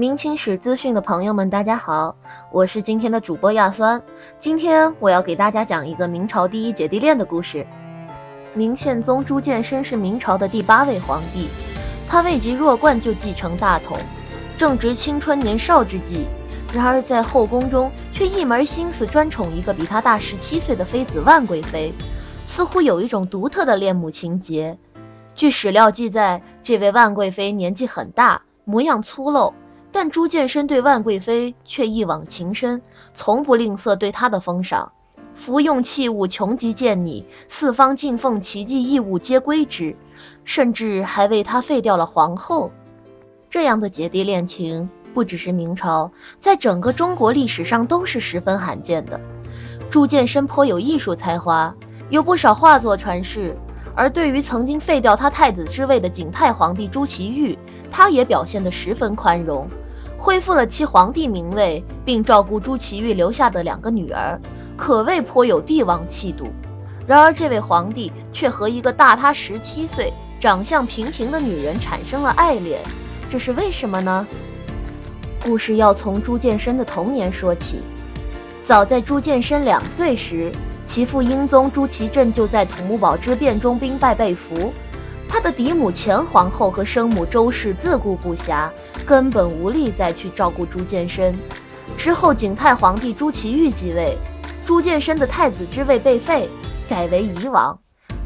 明清史资讯的朋友们，大家好，我是今天的主播亚酸。今天我要给大家讲一个明朝第一姐弟恋的故事。明宪宗朱见深是明朝的第八位皇帝，他未及弱冠就继承大统，正值青春年少之际。然而在后宫中，却一门心思专宠一个比他大十七岁的妃子万贵妃，似乎有一种独特的恋母情结。据史料记载，这位万贵妃年纪很大，模样粗陋。但朱见深对万贵妃却一往情深，从不吝啬对她的封赏，服用器物穷极见你，四方进奉奇迹异物皆归之，甚至还为她废掉了皇后。这样的姐弟恋情不只是明朝，在整个中国历史上都是十分罕见的。朱见深颇有艺术才华，有不少画作传世，而对于曾经废掉他太子之位的景泰皇帝朱祁钰，他也表现得十分宽容。恢复了其皇帝名位，并照顾朱祁钰留下的两个女儿，可谓颇有帝王气度。然而，这位皇帝却和一个大他十七岁、长相平平的女人产生了爱恋，这是为什么呢？故事要从朱见深的童年说起。早在朱见深两岁时，其父英宗朱祁镇就在土木堡之变中兵败被俘。他的嫡母前皇后和生母周氏自顾不暇，根本无力再去照顾朱见深。之后，景泰皇帝朱祁钰继位，朱见深的太子之位被废，改为夷王。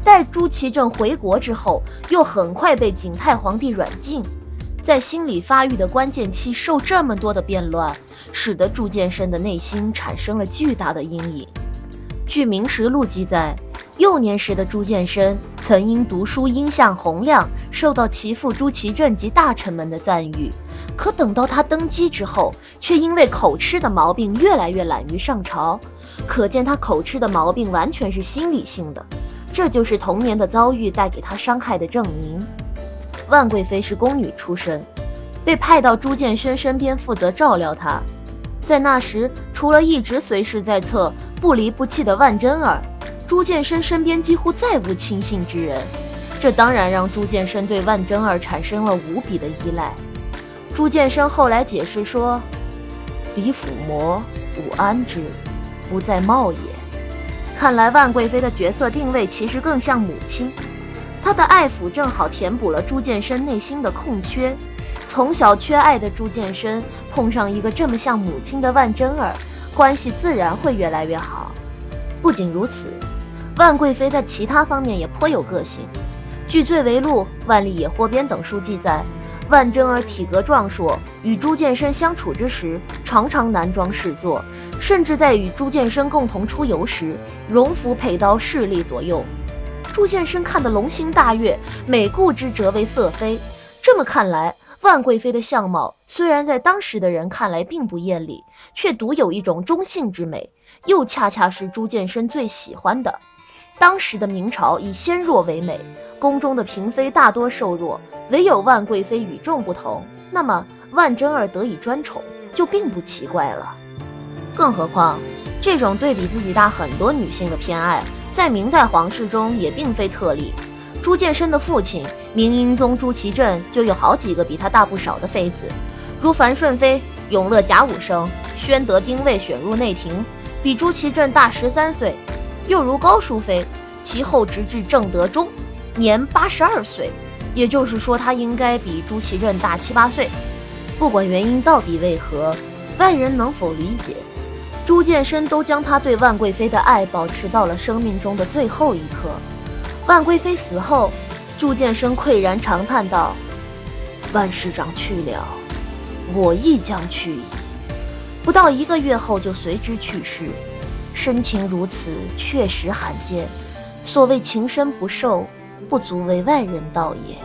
待朱祁镇回国之后，又很快被景泰皇帝软禁。在心理发育的关键期受这么多的变乱，使得朱见深的内心产生了巨大的阴影。据《明实录》记载。幼年时的朱见深曾因读书音相洪亮，受到其父朱祁镇及大臣们的赞誉。可等到他登基之后，却因为口吃的毛病越来越懒于上朝。可见他口吃的毛病完全是心理性的，这就是童年的遭遇带给他伤害的证明。万贵妃是宫女出身，被派到朱见深身边负责照料他。在那时，除了一直随时在侧、不离不弃的万贞儿。朱见深身边几乎再无亲信之人，这当然让朱见深对万贞儿产生了无比的依赖。朱见深后来解释说：“彼抚魔，吾安之，不在貌也。”看来万贵妃的角色定位其实更像母亲，她的爱抚正好填补了朱见深内心的空缺。从小缺爱的朱见深碰上一个这么像母亲的万贞儿，关系自然会越来越好。不仅如此。万贵妃在其他方面也颇有个性。据《醉为录》《万历野获编》等书记载，万贞儿体格壮硕，与朱见深相处之时，常常男装侍坐，甚至在与朱见深共同出游时，荣服佩刀，侍立左右。朱见深看得龙心大悦，每顾之则为色妃。这么看来，万贵妃的相貌虽然在当时的人看来并不艳丽，却独有一种中性之美，又恰恰是朱见深最喜欢的。当时的明朝以纤弱为美，宫中的嫔妃大多瘦弱，唯有万贵妃与众不同。那么万贞儿得以专宠，就并不奇怪了。更何况，这种对比自己大很多女性的偏爱，在明代皇室中也并非特例。朱见深的父亲明英宗朱祁镇就有好几个比他大不少的妃子，如樊顺妃、永乐甲午生、宣德丁未选入内廷，比朱祁镇大十三岁。又如高淑妃，其后直至正德中，年八十二岁，也就是说，她应该比朱祁镇大七八岁。不管原因到底为何，外人能否理解，朱见深都将他对万贵妃的爱保持到了生命中的最后一刻。万贵妃死后，祝建生喟然长叹道：“万师长去了，我亦将去矣。”不到一个月后，就随之去世。深情如此，确实罕见。所谓情深不寿，不足为外人道也。